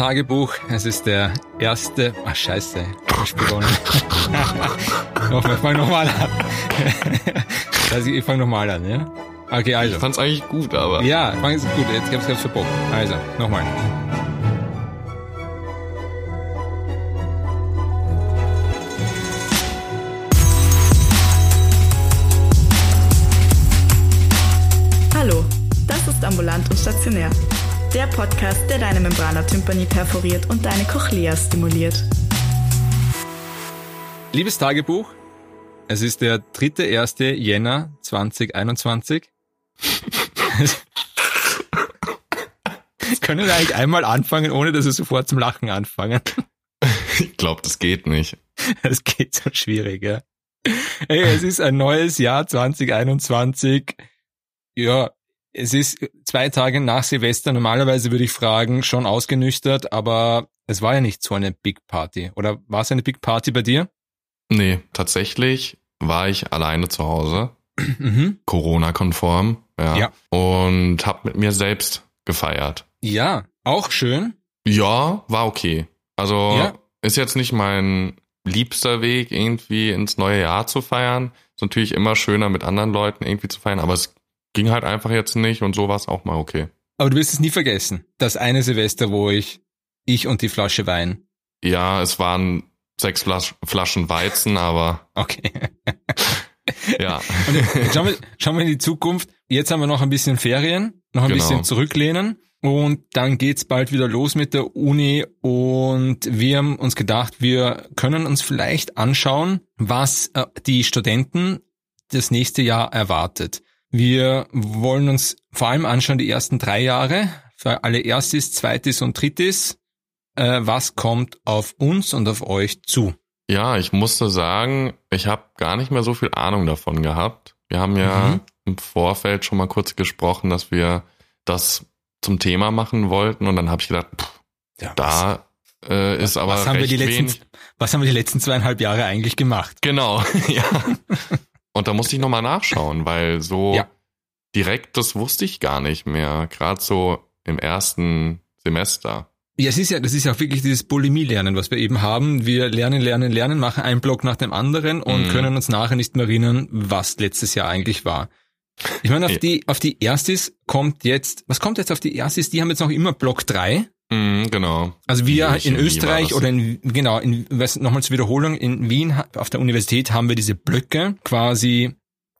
Tagebuch, es ist der erste. Ach scheiße, ich begonnen. nochmal, ich fang nochmal an. also ich fange nochmal an, ja? Okay, also. Ich fand's eigentlich gut, aber. Ja, fang es gut, jetzt hab's ganz verbockt. Also, nochmal. Hallo, das ist Ambulant und Stationär. Der Podcast, der deine Membrana tympani perforiert und deine Cochlea stimuliert. Liebes Tagebuch, es ist der 3.1. Jänner 2021. Können wir eigentlich einmal anfangen, ohne dass wir sofort zum Lachen anfangen? Ich glaube, das geht nicht. Das geht so schwierig, ja. Hey, es ist ein neues Jahr 2021. Ja, es ist zwei Tage nach Silvester. Normalerweise würde ich fragen, schon ausgenüchtert, aber es war ja nicht so eine Big Party. Oder war es eine Big Party bei dir? Nee, tatsächlich war ich alleine zu Hause. Mhm. Corona-konform. Ja. Ja. Und hab mit mir selbst gefeiert. Ja, auch schön. Ja, war okay. Also Ja. ist jetzt nicht mein liebster Weg, irgendwie ins neue Jahr zu feiern. Ist natürlich immer schöner, mit anderen Leuten irgendwie zu feiern, aber es ging halt einfach jetzt nicht und so war es auch mal okay. Aber du wirst es nie vergessen. Das eine Silvester, wo ich, ich und die Flasche Wein. Ja, es waren sechs Flasch, Flaschen Weizen, aber Okay. ja. Und schauen wir, schauen wir in die Zukunft. Jetzt haben wir noch ein bisschen Ferien, noch ein Genau. bisschen zurücklehnen. Und dann geht's bald wieder los mit der Uni. Und wir haben uns gedacht, wir können uns vielleicht anschauen, was äh, die Studenten das nächste Jahr erwartet. Wir wollen uns vor allem anschauen, die ersten drei Jahre, für alle Erstis, Zweitis und Drittis. Äh, was kommt auf uns und auf euch zu? Ja, ich musste sagen, ich habe gar nicht mehr so viel Ahnung davon gehabt. Wir haben ja Mhm. im Vorfeld schon mal kurz gesprochen, dass wir das zum Thema machen wollten und dann habe ich gedacht, pff, Ja, da äh, ist aber was haben wir die letzten, wenig. was haben wir die letzten zweieinhalb Jahre eigentlich gemacht? Genau, ja. Und da musste ich nochmal nachschauen, weil so Ja. direkt, das wusste ich gar nicht mehr. Gerade so im ersten Semester. Ja, es ist ja, das ist ja auch wirklich dieses Bulimie-Lernen, was wir eben haben. Wir lernen, lernen, lernen, machen einen Block nach dem anderen und Mhm. können uns nachher nicht mehr erinnern, was letztes Jahr eigentlich war. Ich meine, auf Ja. die, auf die Erstis kommt jetzt, was kommt jetzt auf die Erstis? Die haben jetzt noch immer Block 3. Mhm, genau. Also wir in war Österreich oder in, genau, in, was, nochmal zur Wiederholung, in Wien auf der Universität haben wir diese Blöcke, quasi,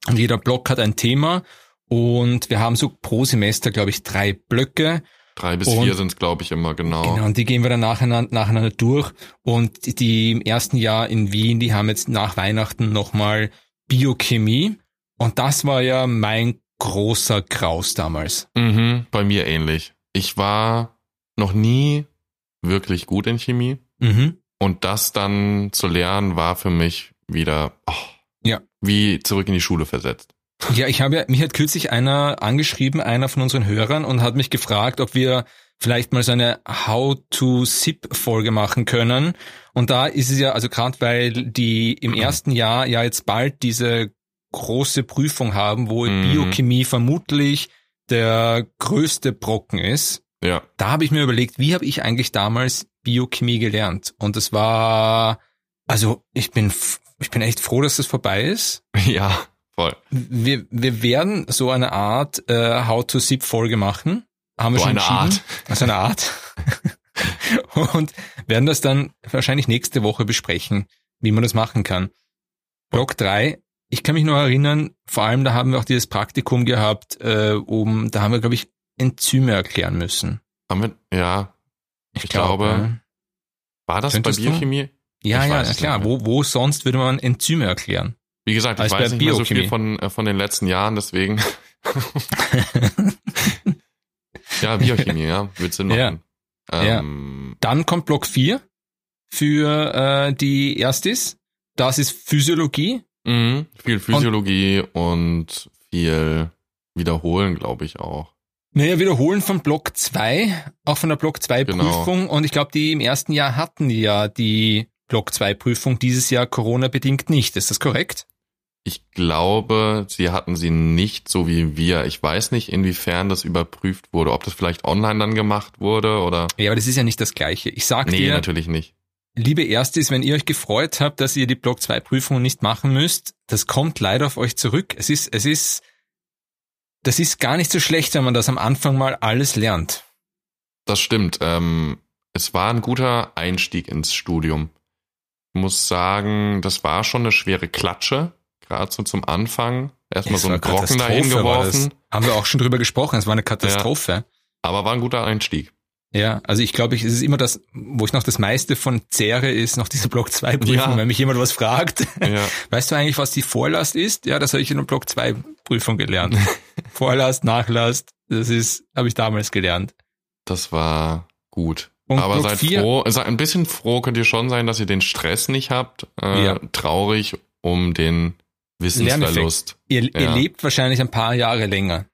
und jeder Block hat ein Thema und wir haben so pro Semester, glaube ich, drei Blöcke Drei bis Und- vier sind es, glaube ich, immer genau. Genau, und die gehen wir dann nacheinander, nacheinander durch. Und die, im ersten Jahr in Wien, die haben jetzt nach Weihnachten nochmal Biochemie. Und das war ja mein großer Graus damals. Mhm, bei mir ähnlich. Ich war noch nie wirklich gut in Chemie Mhm. und das dann zu lernen war für mich wieder oh, Ja. wie zurück in die Schule versetzt. Ja, ich habe ja, mich hat kürzlich einer angeschrieben, einer von unseren Hörern, und hat mich gefragt, ob wir vielleicht mal so eine How-to-SIP-Folge machen können. Und da ist es ja, also gerade weil die im ersten Jahr ja jetzt bald diese große Prüfung haben, wo Mhm. Biochemie vermutlich der größte Brocken ist. Ja, Da habe ich mir überlegt, wie habe ich eigentlich damals Biochemie gelernt? Und es war, also ich bin, ich bin echt froh, dass das vorbei ist. ja, voll. Wir, wir werden so eine Art äh, How-to-SIP-Folge machen. Haben wir So schon eine entschieden. Also eine Art. Und werden das dann wahrscheinlich nächste Woche besprechen, wie man das machen kann. Block 3, ich kann mich noch erinnern, vor allem da haben wir auch dieses Praktikum gehabt, äh, um, da haben wir, glaube ich, Enzyme erklären müssen. Haben wir, ja, ich, glaub, glaube, ja. war das bei du? Biochemie? Ja, Ich ja, klar. Wo, wo sonst würde man Enzyme erklären? Wie gesagt, ich weiß nicht mehr so viel von, äh, von den letzten Jahren, deswegen. ja, Biochemie, ja, wird Sinn Ja. machen. Ähm, Dann kommt Block 4 für äh, die Erstis. Das ist Physiologie. Mhm, viel Physiologie und, viel Wiederholen, glaube ich auch. Naja, wiederholen von Block 2, auch von der Block 2 Genau. Prüfung. Und ich glaube, die im ersten Jahr hatten ja die Block 2 Prüfung, dieses Jahr Corona-bedingt nicht. Ist das korrekt? ich glaube, sie hatten sie nicht so wie wir. Ich weiß nicht, inwiefern das überprüft wurde, ob das vielleicht online dann gemacht wurde oder. Ja, aber das ist ja nicht das Gleiche. Ich sag Nee, dir, natürlich nicht. liebe Erstis, wenn ihr euch gefreut habt, dass ihr die Block 2 Prüfung nicht machen müsst, das kommt leider auf euch zurück. Es ist, es ist, das ist gar nicht so schlecht, wenn man das am Anfang mal alles lernt. Das stimmt. Ähm, es war ein guter Einstieg ins Studium. Ich muss sagen, das war schon eine schwere Klatsche, gerade so zum Anfang. Erstmal Es so einen Brocken dahin geworfen, Haben wir auch schon drüber gesprochen, es war eine Katastrophe. aber war ein guter Einstieg. Ja, also ich glaube, ich, es ist immer das, wo ich noch das meiste von zehre, ist noch diese Block 2 Prüfung, Ja. wenn mich jemand was fragt. Ja. Weißt du eigentlich, was die Vorlast ist? Ja, das habe ich in der Block 2 Prüfung gelernt. Vorlast, Nachlast, das ist, habe ich damals gelernt. Das war gut. Und Aber Block seid vier- froh, seid ein bisschen froh könnt ihr schon sein, dass ihr den Stress nicht habt. Äh, Ja. Traurig um den Wissensverlust. Ihr, ihr lebt wahrscheinlich ein paar Jahre länger,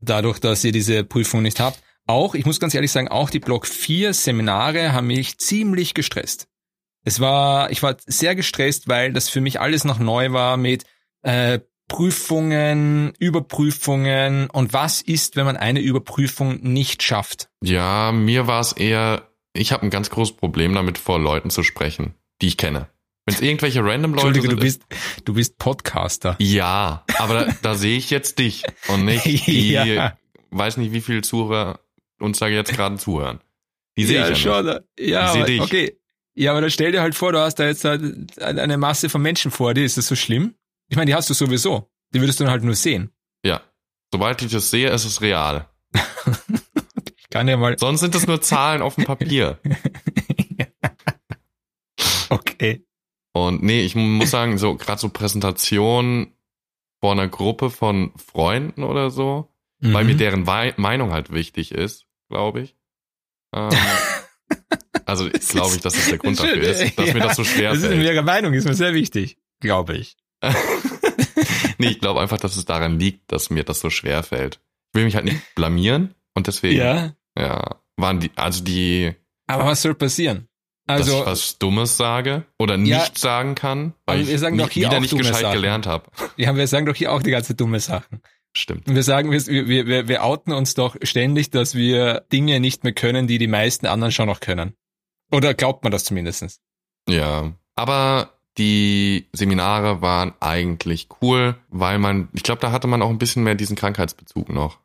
dadurch, dass ihr diese Prüfung nicht habt. Auch, ich muss ganz ehrlich sagen, auch die Block 4 Seminare haben mich ziemlich gestresst. Es war, ich war sehr gestresst, weil das für mich alles noch neu war mit äh, Prüfungen, Überprüfungen und was ist, wenn man eine Überprüfung nicht schafft. Ja, mir war es eher, ich habe ein ganz großes Problem damit, vor Leuten zu sprechen, die ich kenne. Wenn es irgendwelche random Leute Entschuldige, sind. du bist, du bist Podcaster. ja, aber da, da sehe ich jetzt dich und nicht die, Ja. weiß nicht, wie viele Zuhörer uns da jetzt gerade zuhören. Die sehe ja, ich ja nicht. schon. Ja, Ich aber, dich. okay. Ja, aber dann stell dir halt vor, du hast da jetzt halt eine Masse von Menschen vor dir. Ist das so schlimm? Ich meine, die hast du sowieso. Die würdest du dann halt nur sehen. Ja. Sobald ich das sehe, ist es real. Ich kann ja mal. Sonst sind es nur Zahlen auf dem Papier. Okay. Und nee, ich muss sagen, so gerade so Präsentationen vor einer Gruppe von Freunden oder so, weil Mhm. mir deren Wei Meinung halt wichtig ist, glaube ich. Ähm, also Das glaube ich, dass das der Grund dafür ist, dass Ja, mir das so schwer Das ist fällt. ihre Meinung, ist mir sehr wichtig. Glaube ich. nee, ich glaube einfach, dass es daran liegt, dass mir das so schwer fällt. Ich will mich halt nicht blamieren und deswegen, ja, Ja. waren die, also die, Aber was soll passieren? dass Also, ich was Dummes sage oder Ja, nicht sagen kann, weil wir ich sagen doch nie- hier wieder auch nicht gescheit gelernt habe. ja, wir sagen doch hier auch die ganze dumme Sachen. Stimmt. Wir sagen, wir, wir, wir, outen uns doch ständig, dass wir Dinge nicht mehr können, die die meisten anderen schon noch können. Oder glaubt man das zumindestens? Ja, aber die Seminare waren eigentlich cool, weil man, ich glaube, da hatte man auch ein bisschen mehr diesen Krankheitsbezug noch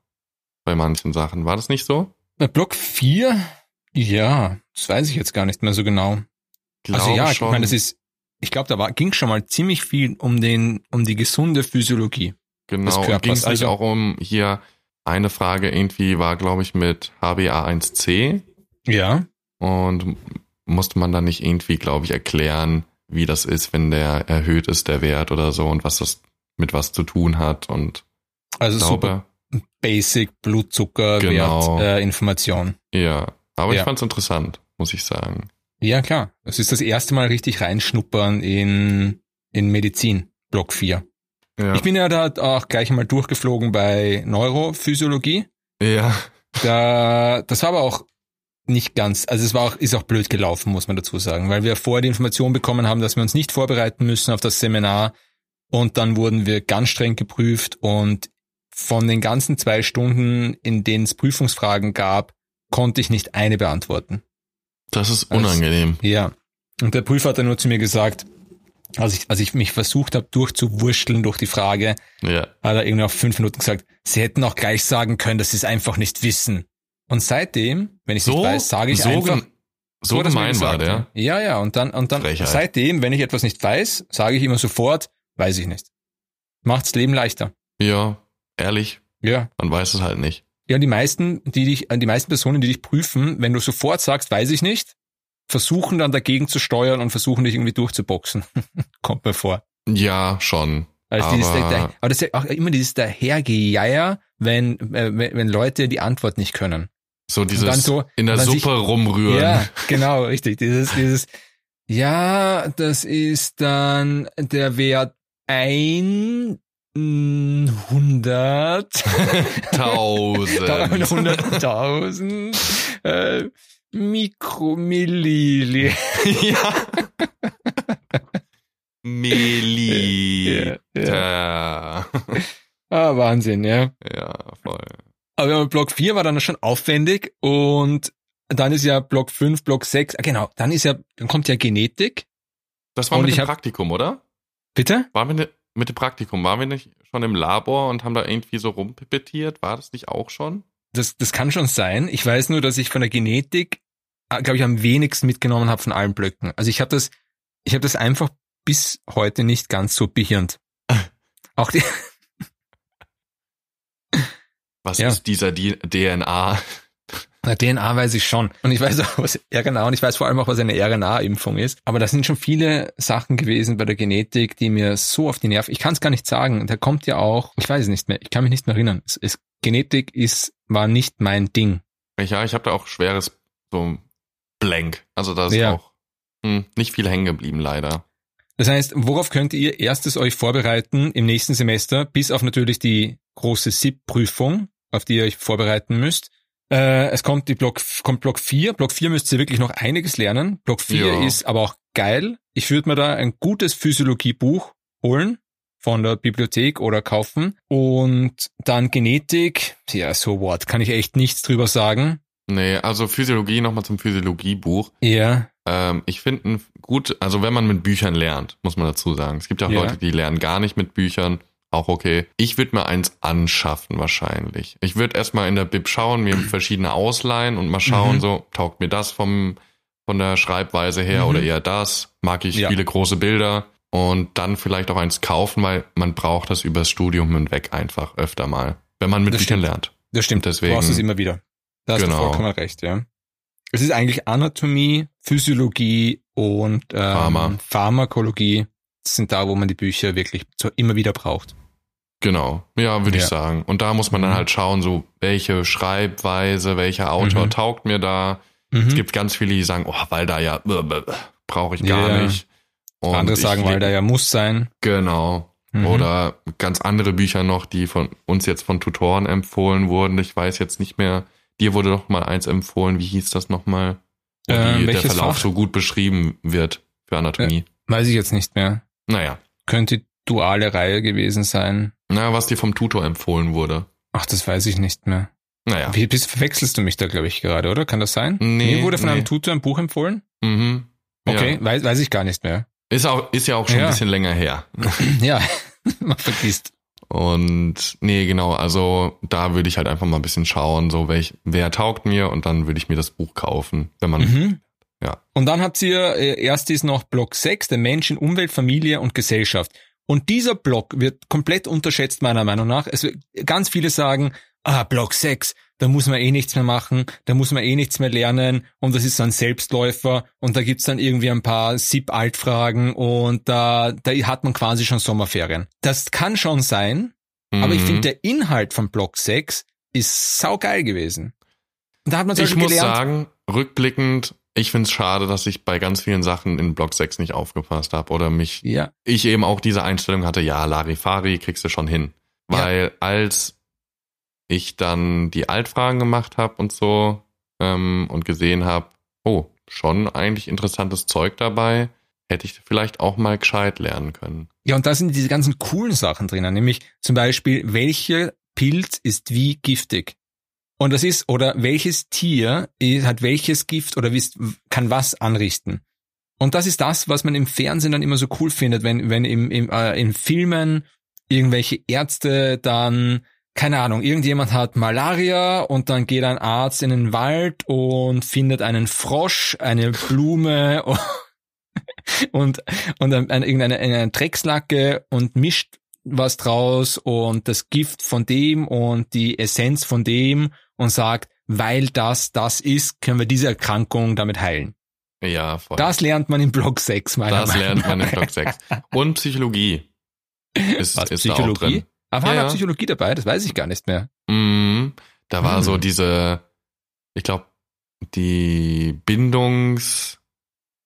bei manchen Sachen. War das nicht so? Bei Block 4? Ja, das weiß ich jetzt gar nicht mehr so genau. Glaube also ja, schon. ich meine, das ist, ich glaube, da war, ging schon mal ziemlich viel um den, um die gesunde Physiologie. Genau. Ging es nicht Also- auch um hier eine Frage irgendwie war, glaube ich, mit HbA1c Ja. und musste man dann nicht irgendwie, glaube ich, erklären, wie das ist, wenn der erhöht ist, der Wert oder so und was das mit was zu tun hat und Also glaube, super basic Blutzucker, Genau. Äh, Information. ja. Aber Ja. ich fand's interessant, muss ich sagen. Ja, klar. Es ist das erste Mal richtig reinschnuppern in, in Medizin, Block 4. Ja. Ich bin ja da auch gleich mal durchgeflogen bei Neurophysiologie. ja. Da, das war aber auch nicht ganz, also es war auch, ist auch blöd gelaufen, muss man dazu sagen, weil wir vorher die Information bekommen haben, dass wir uns nicht vorbereiten müssen auf das Seminar und dann wurden wir ganz streng geprüft und von den ganzen zwei Stunden, in denen es Prüfungsfragen gab, konnte ich nicht eine beantworten. Das ist Als- unangenehm. Ja. Und der Prüfer hat dann nur zu mir gesagt, als ich, als ich mich versucht habe, durchzuwurschteln durch die Frage, Ja. hat er irgendwie nach fünf Minuten gesagt, sie hätten auch gleich sagen können, dass sie es einfach nicht wissen. Und seitdem, wenn ich es So, nicht weiß, sage ich so, einfach, so gemein war der. Ja, ja, und dann, und dann, Frechheit. seitdem, wenn ich etwas nicht weiß, sage ich immer sofort, weiß ich nicht. Macht's Leben leichter. Ja, ehrlich, Ja. man weiß es halt nicht. Ja, und die meisten, die dich, die meisten Personen, die dich prüfen, wenn du sofort sagst, weiß ich nicht, versuchen dann dagegen zu steuern und versuchen dich irgendwie durchzuboxen. Kommt mir vor. Ja, schon. Also dieses, Aber- der, aber das ist ja auch immer dieses dahergejeier, wenn, äh, wenn, wenn Leute die Antwort nicht können. So dieses dann so- in der dann sich- Suppe rumrühren. Ja, genau, richtig. Dieses, dieses, ja, das ist dann der Wert 100, Tausend. 100.000 Mikromilliliter. ja. Melita. Ja, Ah, Wahnsinn, ja. ja, voll. Aber Block 4 war dann schon aufwendig und dann ist ja Block 5, Block 6, ah, genau, dann ist ja, dann kommt ja Genetik. Das war Und mit dem hab- Praktikum, oder? Bitte? Waren wir ne, mit dem Praktikum, waren wir nicht schon im Labor und haben da irgendwie so rumpipettiert? War das nicht auch schon? Das, das kann schon sein. Ich weiß nur, dass ich von der Genetik, glaube ich, am wenigsten mitgenommen habe von allen Blöcken. Also ich habe das, ich habe das einfach bis heute nicht ganz so behirnt. Auch die, Was Ja. ist dieser DNA? Na, DNA weiß ich schon. Und ich weiß auch, was RNA, und ich weiß vor allem auch, was eine RNA-Impfung ist. Aber das sind schon viele Sachen gewesen bei der Genetik, die mir so auf die Nerven, ich kann es gar nicht sagen. Da kommt ja auch, ich weiß es nicht mehr, ich kann mich nicht mehr erinnern. Es, es, Genetik ist, war nicht mein Ding. Ja, ich habe da auch schweres so Blank. Also da ist Ja. auch hm, nicht viel hängen geblieben, leider. Das heißt, worauf könnt ihr erstes euch vorbereiten im nächsten Semester, bis auf natürlich die große SIP-Prüfung, auf die ihr euch vorbereiten müsst? Äh, es kommt die Block, kommt Block 4. Block 4 müsst ihr wirklich noch einiges lernen. Block 4 Ja. ist aber auch geil. Ich würde mir da ein gutes Physiologiebuch holen von der Bibliothek oder kaufen. Und dann Genetik. Ja, so what. Kann ich echt nichts drüber sagen. Nee, also Physiologie, nochmal zum Physiologiebuch. Ja. Ähm, ich finde gut, also wenn man mit Büchern lernt, muss man dazu sagen. Es gibt ja auch Ja. Leute, die lernen gar nicht mit Büchern. Auch okay. Ich würde mir eins anschaffen wahrscheinlich. Ich würde erstmal in der Bib schauen, mir verschiedene ausleihen und mal schauen, Mhm. so, taugt mir das vom, von der Schreibweise her Mhm. oder eher das? Mag ich Ja. viele große Bilder? Und dann vielleicht auch eins kaufen, weil man braucht das übers Studium hinweg einfach öfter mal. Wenn man mit Das Büchern stimmt. lernt. Das stimmt. Deswegen- Du brauchst es immer wieder. Da hast Genau. du vollkommen recht, ja. Es ist eigentlich Anatomie, Physiologie und ähm, Pharma. Pharmakologie. Das sind da, wo man die Bücher wirklich so immer wieder braucht. Genau, ja, würde Ja. ich sagen. Und da muss man dann Mhm. halt schauen, so welche Schreibweise, welcher Autor Mhm. taugt mir da. Mhm. Es gibt ganz viele, die sagen, oh, weil da ja brauche ich gar Ja. nicht. Und Andere sagen, weil der ja muss sein. Genau. Mhm. Oder ganz andere Bücher noch, die von uns jetzt von Tutoren empfohlen wurden. Ich weiß jetzt nicht mehr. Dir wurde doch mal eins empfohlen. Wie hieß das nochmal? Wo Ähm, die, der Verlauf Fach? so gut beschrieben wird für Anatomie. Weiß ich jetzt nicht mehr. Naja. Könnte duale Reihe gewesen sein. Na, was dir vom Tutor empfohlen wurde. Ach, das weiß ich nicht mehr. Naja. Wie bist, verwechselst du mich da, glaube ich, gerade, oder? Kann das sein? Nee, Mir wurde von nee. einem Tutor ein Buch empfohlen? Mhm. Okay, Ja. weiß, weiß ich gar nicht mehr. Ist, auch, ist ja auch schon Ja. ein bisschen länger her. ja, man vergisst. Und nee, genau, also da würde ich halt einfach mal ein bisschen schauen, so welch, wer taugt mir und dann würde ich mir das Buch kaufen, wenn man, Mhm. ja. Und dann habt ihr äh, erst ist noch Block 6, der Mensch in Umwelt, Familie und Gesellschaft. Und dieser Block wird komplett unterschätzt, meiner Meinung nach. Es wird, ganz viele sagen, ah, Block 6, da muss man eh nichts mehr machen, da muss man eh nichts mehr lernen und das ist so ein Selbstläufer und da gibt's dann irgendwie ein paar SIP-Altfragen und da, da hat man quasi schon Sommerferien. Das kann schon sein, aber ich Mhm. finde, der Inhalt von Block 6 ist saugeil gewesen. Und da hat man ich muss gelernt, sagen, rückblickend, ich finde es schade, dass ich bei ganz vielen Sachen in Block 6 nicht aufgepasst habe oder mich, ja, ich eben auch diese Einstellung hatte, ja, Larifari kriegst du schon hin. Ja. Weil als ich dann die Altfragen gemacht habe und so ähm, und gesehen habe, oh, schon eigentlich interessantes Zeug dabei, hätte ich vielleicht auch mal gescheit lernen können. Ja, und da sind diese ganzen coolen Sachen drinnen, nämlich zum Beispiel, welcher Pilz ist wie giftig? Und das ist, oder welches Tier hat welches Gift oder kann was anrichten? Und das ist das, was man im Fernsehen dann immer so cool findet, wenn, wenn im, im, äh, in Filmen irgendwelche Ärzte dann, keine Ahnung, irgendjemand hat Malaria und dann geht ein Arzt in den Wald und findet einen Frosch, eine Blume und, und ein, irgendeine eine Dreckslacke und mischt was draus und das Gift von dem und die Essenz von dem und sagt, weil das das ist, können wir diese Erkrankung damit heilen. Ja, voll. Das lernt man in Block 6, meiner Das Meinung lernt man in. Block 6. Und Psychologie. Ist, Was, ist da auch Psychologie? drin. Aber war Ja, da ja. Psychologie dabei? Das weiß ich gar nicht mehr. Mhm. Da war Hm. so diese, ich glaube, die Bindungs,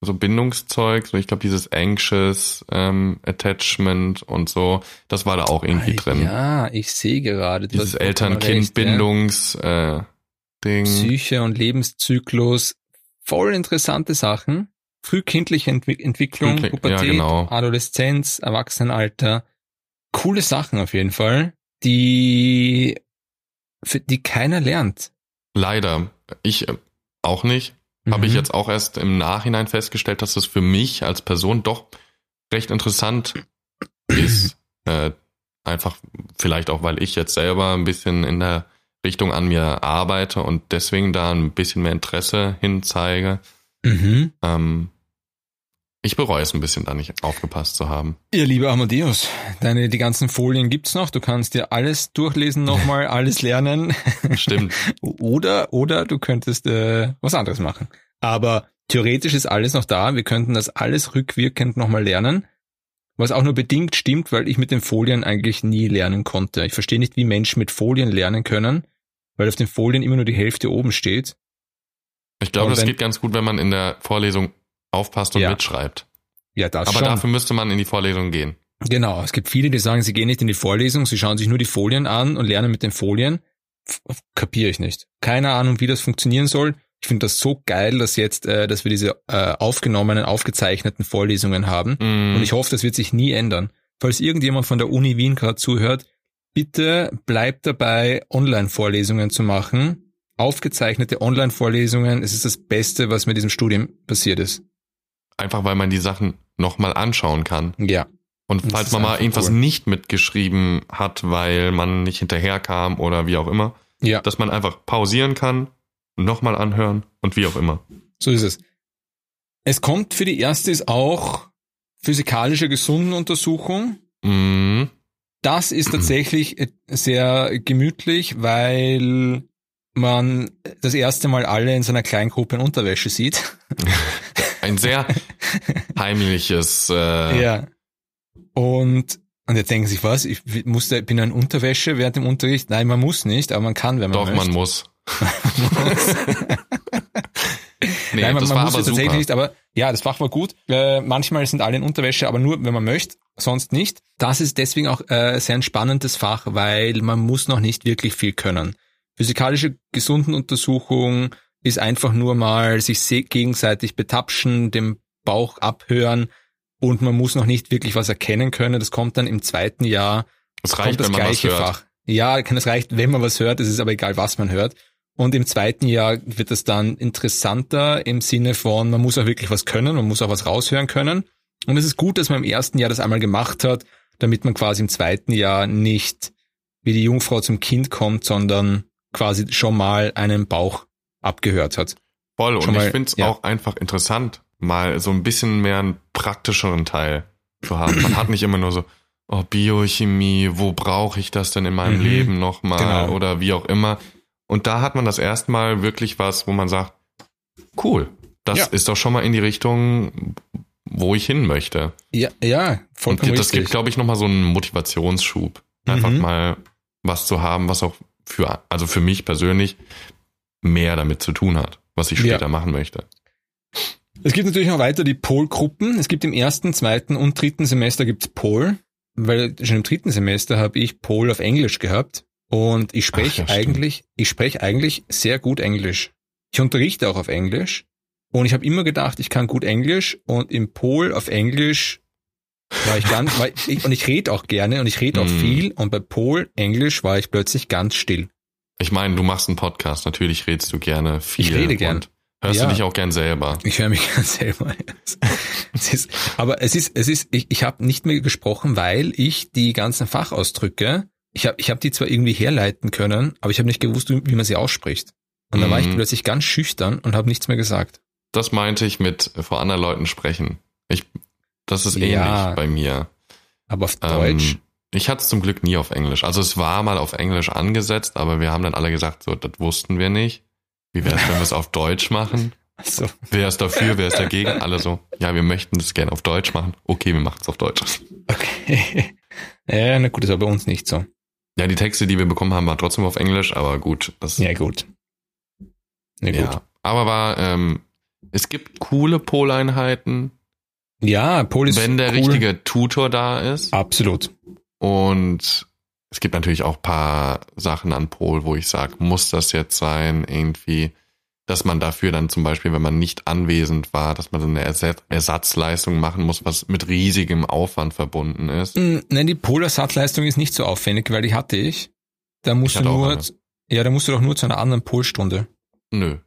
so Bindungszeug, so ich glaube dieses Anxious ähm, Attachment und so, das war da auch irgendwie Ah, drin. Ja, ich sehe gerade. dieses Eltern-Kind-Bindungs äh, ja. Ding. Psyche und Lebenszyklus. Voll interessante Sachen. frühkindliche Entwick Entwicklung, Frühkli- Pubertät, ja, genau. Adoleszenz, Erwachsenenalter. Coole Sachen auf jeden Fall, die, für die keiner lernt. Leider. Ich äh, auch nicht. Habe ich Mhm. jetzt auch erst im Nachhinein festgestellt, dass das für mich als Person doch recht interessant ist. Äh, einfach vielleicht auch, weil ich jetzt selber ein bisschen in der Richtung an mir arbeite und deswegen da ein bisschen mehr Interesse hinzeige. Mhm. Ähm, ich bereue es ein bisschen, da nicht aufgepasst zu haben. Ja, lieber Amadeus, deine, die ganzen Folien gibt's noch. Du kannst dir alles durchlesen nochmal, alles lernen. Stimmt. Oder, oder du könntest äh, was anderes machen. Aber theoretisch ist alles noch da. Wir könnten das alles rückwirkend nochmal lernen. Was auch nur bedingt stimmt, weil ich mit den Folien eigentlich nie lernen konnte. Ich verstehe nicht, wie Menschen mit Folien lernen können, weil auf den Folien immer nur die Hälfte oben steht. Ich glaube, das geht ganz gut, wenn man in der Vorlesung aufpasst und Ja. mitschreibt. Ja, das Aber schon. dafür müsste man in die Vorlesung gehen. Genau, es gibt viele, die sagen, sie gehen nicht in die Vorlesung, sie schauen sich nur die Folien an und lernen mit den Folien. Kapiere ich nicht. Keine Ahnung, wie das funktionieren soll. Ich finde das so geil, dass jetzt, äh, dass wir diese äh, aufgenommenen, aufgezeichneten Vorlesungen haben. Mm, Und ich hoffe, das wird sich nie ändern. Falls irgendjemand von der Uni Wien gerade zuhört, bitte bleibt dabei, Online-Vorlesungen zu machen. Aufgezeichnete Online-Vorlesungen, es ist das Beste, was mit diesem Studium passiert ist. Einfach weil man die Sachen nochmal anschauen kann. Ja. Und falls man mal irgendwas cool. nicht mitgeschrieben hat, weil man nicht hinterherkam oder wie auch immer, Ja, dass man einfach pausieren kann, nochmal anhören und wie auch immer. so ist es. Es kommt für die erste ist auch physikalische Gesundenuntersuchung. Mm, Das ist tatsächlich sehr gemütlich, weil man das erste Mal alle in so einer kleinen Gruppe in Unterwäsche sieht. ein sehr heimliches, äh, Ja. Und, und jetzt denken sich, was? Ich musste, bin in Unterwäsche während dem Unterricht? Nein, man muss nicht, aber man kann, wenn man doch, möchte. man muss. nee, Nein, man, man muss aber es tatsächlich super. nicht, aber ja, das Fach war gut. Äh, manchmal sind alle in Unterwäsche, aber nur, wenn man möchte, sonst nicht. Das ist deswegen auch äh, sehr ein spannendes Fach, weil man muss noch nicht wirklich viel können. Physikalische Gesundenuntersuchung ist einfach nur mal sich se- gegenseitig betapschen, den Bauch abhören und man muss noch nicht wirklich was erkennen können. Das kommt dann im zweiten Jahr kommt reicht, das wenn man was gleiche hört. Fach. Ja, kann es reicht, wenn man was hört, es ist aber egal, was man hört. Und im zweiten Jahr wird es dann interessanter im Sinne von, man muss auch wirklich was können, man muss auch was raushören können. Und es ist gut, dass man im ersten Jahr das einmal gemacht hat, damit man quasi im zweiten Jahr nicht wie die Jungfrau zum Kind kommt, sondern quasi schon mal einen Bauch abgehört hat. Voll. Und Schon ich finde es ja. auch einfach interessant, mal so ein bisschen mehr einen praktischeren Teil zu haben. Man hat nicht immer nur so, oh, Biochemie, wo brauche ich das denn in meinem Mhm. Leben nochmal Genau. oder wie auch immer. Und da hat man das erstmal wirklich was, wo man sagt, cool, das Ja. ist doch schon mal in die Richtung, wo ich hin möchte. Ja, ja, Und vollkommen das richtig. gibt, glaube ich, nochmal so einen Motivationsschub. Einfach Mhm. mal was zu haben, was auch für, also für mich persönlich mehr damit zu tun hat, was ich Ja. später machen möchte. Es gibt natürlich noch weiter die Pol-Gruppen. Es gibt im ersten, zweiten und dritten Semester gibt's Pol, weil schon im dritten Semester habe ich Pol auf Englisch gehabt und ich spreche ja, eigentlich, ich spreche eigentlich sehr gut Englisch. Ich unterrichte auch auf Englisch und ich habe immer gedacht, ich kann gut Englisch und im Pol auf Englisch war ich ganz, war ich, und ich rede auch gerne und ich rede auch Mhm. viel und bei Pol Englisch war ich plötzlich ganz still. Ich meine, du machst einen Podcast, natürlich redest du gerne viel. Ich rede gern. Hörst Ja. du dich auch gern selber. Ich höre mich ganz selber. es ist, aber es ist, es ist, ich, ich habe nicht mehr gesprochen, weil ich die ganzen Fachausdrücke, ich habe ich hab die zwar irgendwie herleiten können, aber ich habe nicht gewusst, wie man sie ausspricht. Und dann war ich Mhm. plötzlich ganz schüchtern und habe nichts mehr gesagt. Das meinte ich mit vor anderen Leuten sprechen. Ich, das ist Ja. ähnlich bei mir. Aber auf Deutsch, Ähm, ich hatte es zum Glück nie auf Englisch. Also es war mal auf Englisch angesetzt, aber wir haben dann alle gesagt, so, das wussten wir nicht. Wie wäre es, wenn wir es auf Deutsch machen? so, Wer ist dafür, wer ist dagegen? Alle so, ja, wir möchten das gerne auf Deutsch machen. Okay, wir machen es auf Deutsch. okay. ja, na gut, das war bei uns nicht so. Ja, die Texte, die wir bekommen haben, waren trotzdem auf Englisch, aber gut. Das, Ja, gut. Gut. ja. Aber war, ähm, es gibt coole Poleinheiten, Ja, Pol ist wenn der cool. richtige Tutor da ist. Absolut. Und es gibt natürlich auch paar Sachen an Pol, wo ich sage, muss das jetzt sein? Irgendwie, dass man dafür dann zum Beispiel, wenn man nicht anwesend war, dass man so eine Ersatz Ersatzleistung machen muss, was mit riesigem Aufwand verbunden ist. Mm, Nein, die Polersatzleistung ist nicht so aufwendig, weil die hatte ich. Da musst Ich du nur, ja, da musst du doch nur zu einer anderen Polstunde. Nö.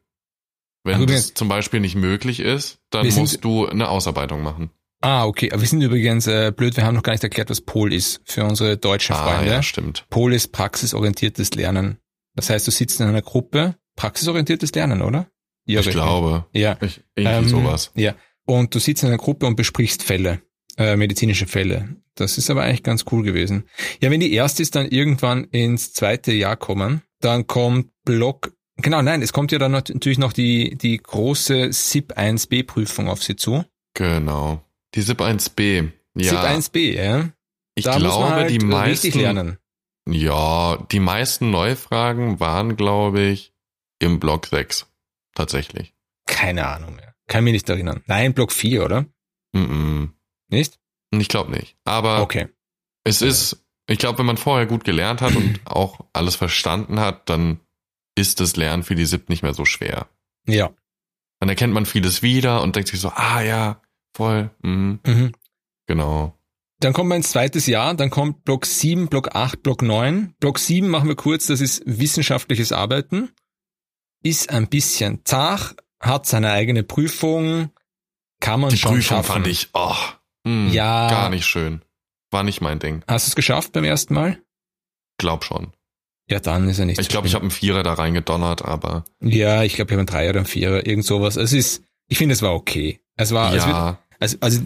Wenn Also das zum Beispiel nicht möglich ist, dann musst du eine Ausarbeitung machen. Ah, okay. Aber wir sind übrigens äh, blöd, wir haben noch gar nicht erklärt, was Pol ist für unsere deutschen Ah, Freunde. ja, stimmt. Pol ist praxisorientiertes Lernen. Das heißt, du sitzt in einer Gruppe, praxisorientiertes Lernen, oder? Ja, ich richtig. glaube. Ja. Ich, irgendwie Ähm, sowas. Ja. Und du sitzt in einer Gruppe und besprichst Fälle, äh, medizinische Fälle. Das ist aber eigentlich ganz cool gewesen. Ja, wenn die Erstis dann irgendwann ins zweite Jahr kommen, dann kommt Block, genau, nein, es kommt ja dann nat- natürlich noch die, die große SIP 1b-Prüfung auf sie zu. Genau. Die SIP 1b. Ja, SIP 1b, ja. ich Da glaube, halt die richtig meisten, lernen. ja, die meisten Neufragen waren, glaube ich, im Block 6. Tatsächlich. Keine Ahnung mehr. Kann mich nicht erinnern. Nein, Block 4, oder? Mm Nicht? -mm. Ich glaube nicht. Aber Okay. es ist, ich glaube, wenn man vorher gut gelernt hat und auch alles verstanden hat, dann ist das Lernen für die SIP nicht mehr so schwer. Ja. Dann erkennt man vieles wieder und denkt sich so, ah ja, voll, mhm, Mhm. genau. Dann kommt man ins zweites Jahr, dann kommt Block 7, Block 8, Block 9. Block 7 machen wir kurz, das ist wissenschaftliches Arbeiten. Ist ein bisschen zach, hat seine eigene Prüfung, kann man Die schon Prüfung schaffen. fand ich, oh, mh, Ja. gar nicht schön. War nicht mein Ding. Hast du es geschafft beim ersten Mal? Glaub schon. Ja, dann ist er nicht Ich glaube, ich habe einen Vierer da reingedonnert, aber Ja, ich glaube, ich habe einen Dreier oder einen Vierer, irgend sowas. Es ist, ich finde, es war okay. Es war, es wird, ja. Also, also,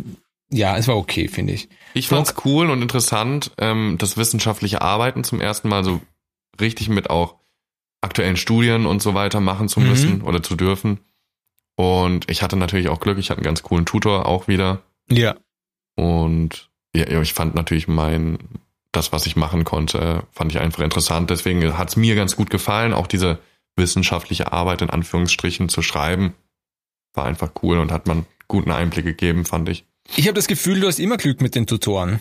ja, es war okay, finde ich. Ich fand's cool und interessant, ähm, das wissenschaftliche Arbeiten zum ersten Mal so richtig mit auch aktuellen Studien und so weiter machen zu Mhm. müssen oder zu dürfen. Und ich hatte natürlich auch Glück, ich hatte einen ganz coolen Tutor auch wieder. Ja. Und ja, ja, ich fand natürlich mein, das, was ich machen konnte, fand ich einfach interessant. Deswegen hat's mir ganz gut gefallen, auch diese wissenschaftliche Arbeit in Anführungsstrichen zu schreiben. War einfach cool und hat man guten Einblick gegeben, fand ich. Ich habe das Gefühl, du hast immer Glück mit den Tutoren.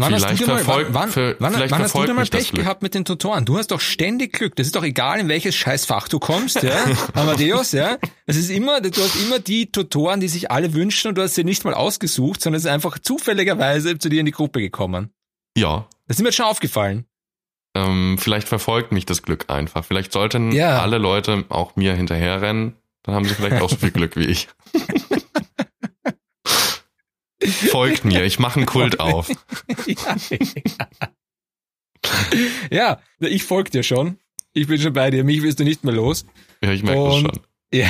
Wann hast Vielleicht du denn mal, wann, wann, vielleicht wann hast du denn mal Pech gehabt mit den Tutoren? Du hast doch ständig Glück. Das ist doch egal, in welches Scheißfach du kommst, ja? Amadeus, ja? Es ist immer, du hast immer die Tutoren, die sich alle wünschen und du hast sie nicht mal ausgesucht, sondern es ist einfach zufälligerweise zu dir in die Gruppe gekommen. Ja, Das ist mir jetzt schon aufgefallen. ähm, vielleicht verfolgt mich das Glück einfach. Vielleicht sollten Ja. alle Leute auch mir hinterherrennen. Dann haben sie vielleicht auch so viel Glück wie ich. Folgt mir, ich mache einen Kult auf. ja. ja, ich folge dir schon. Ich bin schon bei dir. Mich wirst du nicht mehr los. Ja, ich merke das schon. Ja.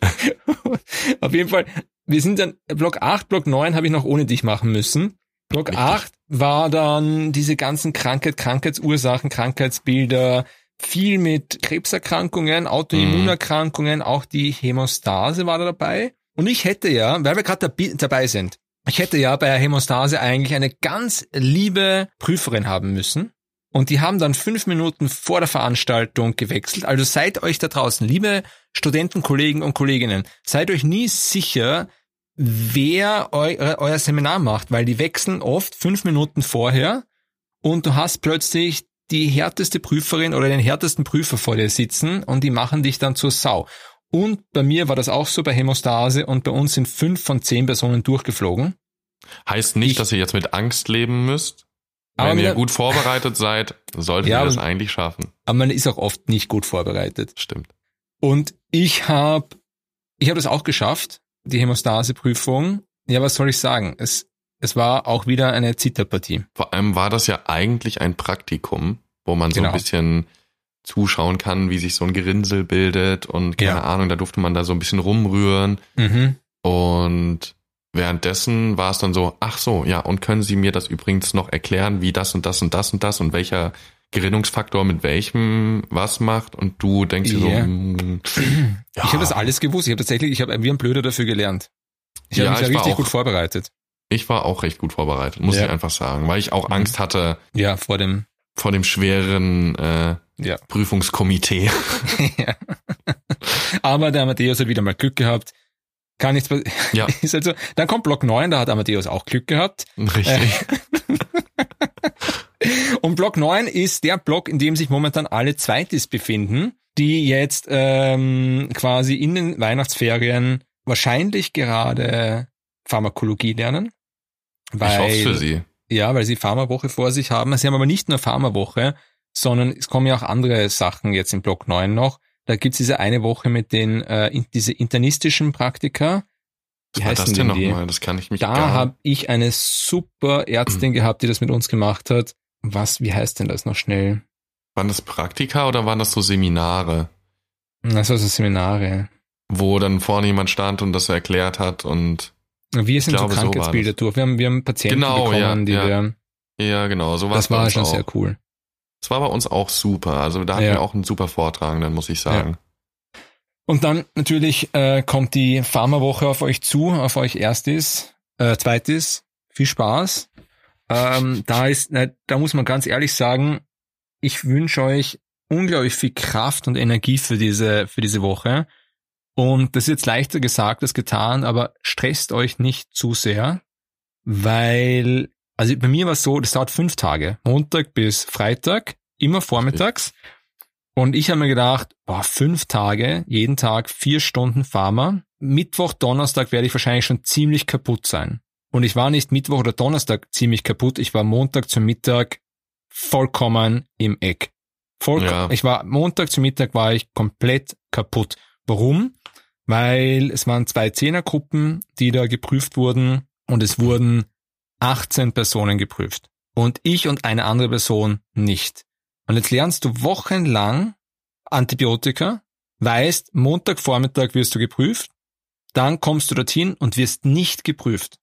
Auf jeden Fall, wir sind dann, Block 8, Block 9 habe ich noch ohne dich machen müssen. Block Richtig. 8 war dann diese ganzen Krankheit, Krankheitsursachen, Krankheitsbilder, viel mit Krebserkrankungen, Autoimmunerkrankungen, auch die Hämostase war da dabei. Und ich hätte ja, weil wir gerade dabei sind, ich hätte ja bei der Hämostase eigentlich eine ganz liebe Prüferin haben müssen. Und die haben dann fünf Minuten vor der Veranstaltung gewechselt. Also seid euch da draußen, liebe Studenten, Kollegen und Kolleginnen, seid euch nie sicher, wer eu euer Seminar macht, weil die wechseln oft fünf Minuten vorher und du hast plötzlich die härteste Prüferin oder den härtesten Prüfer vor dir sitzen und die machen dich dann zur Sau. Und bei mir war das auch so bei Hämostase und bei uns sind fünf von zehn Personen durchgeflogen. Heißt nicht, Ich- dass ihr jetzt mit Angst leben müsst. Wenn ihr gut vorbereitet seid, solltet Ja, ihr das eigentlich schaffen. Aber man ist auch oft nicht gut vorbereitet. Stimmt. Und ich habe ich hab das auch geschafft, die Hämostase-Prüfung. Ja, was soll ich sagen? Es, es war auch wieder eine Zitterpartie. Vor allem war das ja eigentlich ein Praktikum, wo man so Genau. ein bisschen zuschauen kann, wie sich so ein Gerinnsel bildet und keine Ja. Ahnung, da durfte man da so ein bisschen rumrühren Mhm. und währenddessen war es dann so, ach so, ja, und können Sie mir das übrigens noch erklären, wie das und das und das und das und welcher Gerinnungsfaktor mit welchem was macht und du denkst dir so, Ja. mm, ja, Ich habe das alles gewusst. Ich habe tatsächlich, ich habe wie ein Blöder dafür gelernt. Ich Ja, habe mich war richtig auch- gut vorbereitet. Ich war auch recht gut vorbereitet, muss Ja. ich einfach sagen, weil ich auch Mhm. Angst hatte Ja, vor dem, vor dem schweren äh, ja. Prüfungskomitee. Ja. Aber der Amadeus hat wieder mal Glück gehabt. Kann nichts passieren. Ja. Ist halt so. Dann kommt Block 9, da hat Amadeus auch Glück gehabt. Richtig. Und Block 9 ist der Block, in dem sich momentan alle Zweitis befinden. die jetzt ähm, quasi in den Weihnachtsferien wahrscheinlich gerade Pharmakologie lernen. Weil, ich hoffe für sie. Ja, weil sie Pharmawoche vor sich haben. Sie haben aber nicht nur Pharmawoche, sondern es kommen ja auch andere Sachen jetzt im Block 9 noch. Da gibt's diese eine Woche mit den äh, in, diese internistischen Praktika. Wie heißt das denn nochmal? Das kann ich mich Da habe ich eine super Ärztin gehabt, die das mit uns gemacht hat. Was, wie heißt denn das noch schnell? Waren das Praktika oder waren das so Seminare? Das war so Seminare. Wo dann vorne jemand stand und das erklärt hat und wir sind glaube, so Krankheitsbilder so durch. Wir haben, wir haben Patienten genau, bekommen, ja, die ja. wir. Ja, genau. So das war schon auch. sehr cool. Das war bei uns auch super. Also da hatten ja. wir auch einen super Vortragenden, muss ich sagen. Ja. Und dann natürlich äh, kommt die Pharmawoche auf euch zu, auf euch erstes, äh, zweites. Viel Spaß. Ähm, da ist, äh, da muss man ganz ehrlich sagen, ich wünsche euch unglaublich viel Kraft und Energie für diese, für diese Woche. Und das ist jetzt leichter gesagt als getan, aber stresst euch nicht zu sehr, weil, also bei mir war es so, das dauert fünf Tage, Montag bis Freitag, immer vormittags. Und ich habe mir gedacht, boah, fünf Tage, jeden Tag vier Stunden Pharma. Mittwoch, Donnerstag werde ich wahrscheinlich schon ziemlich kaputt sein. Und ich war nicht Mittwoch oder Donnerstag ziemlich kaputt, ich war Montag zum Mittag vollkommen im Eck. Voll, ja. Ich war Montag zum Mittag war ich komplett kaputt. Warum? Weil es waren zwei Zehnergruppen, die da geprüft wurden und es wurden 18 Personen geprüft. Und ich und eine andere Person nicht. Und jetzt lernst du wochenlang Antibiotika, weißt, Montagvormittag wirst du geprüft, dann kommst du dorthin und wirst nicht geprüft.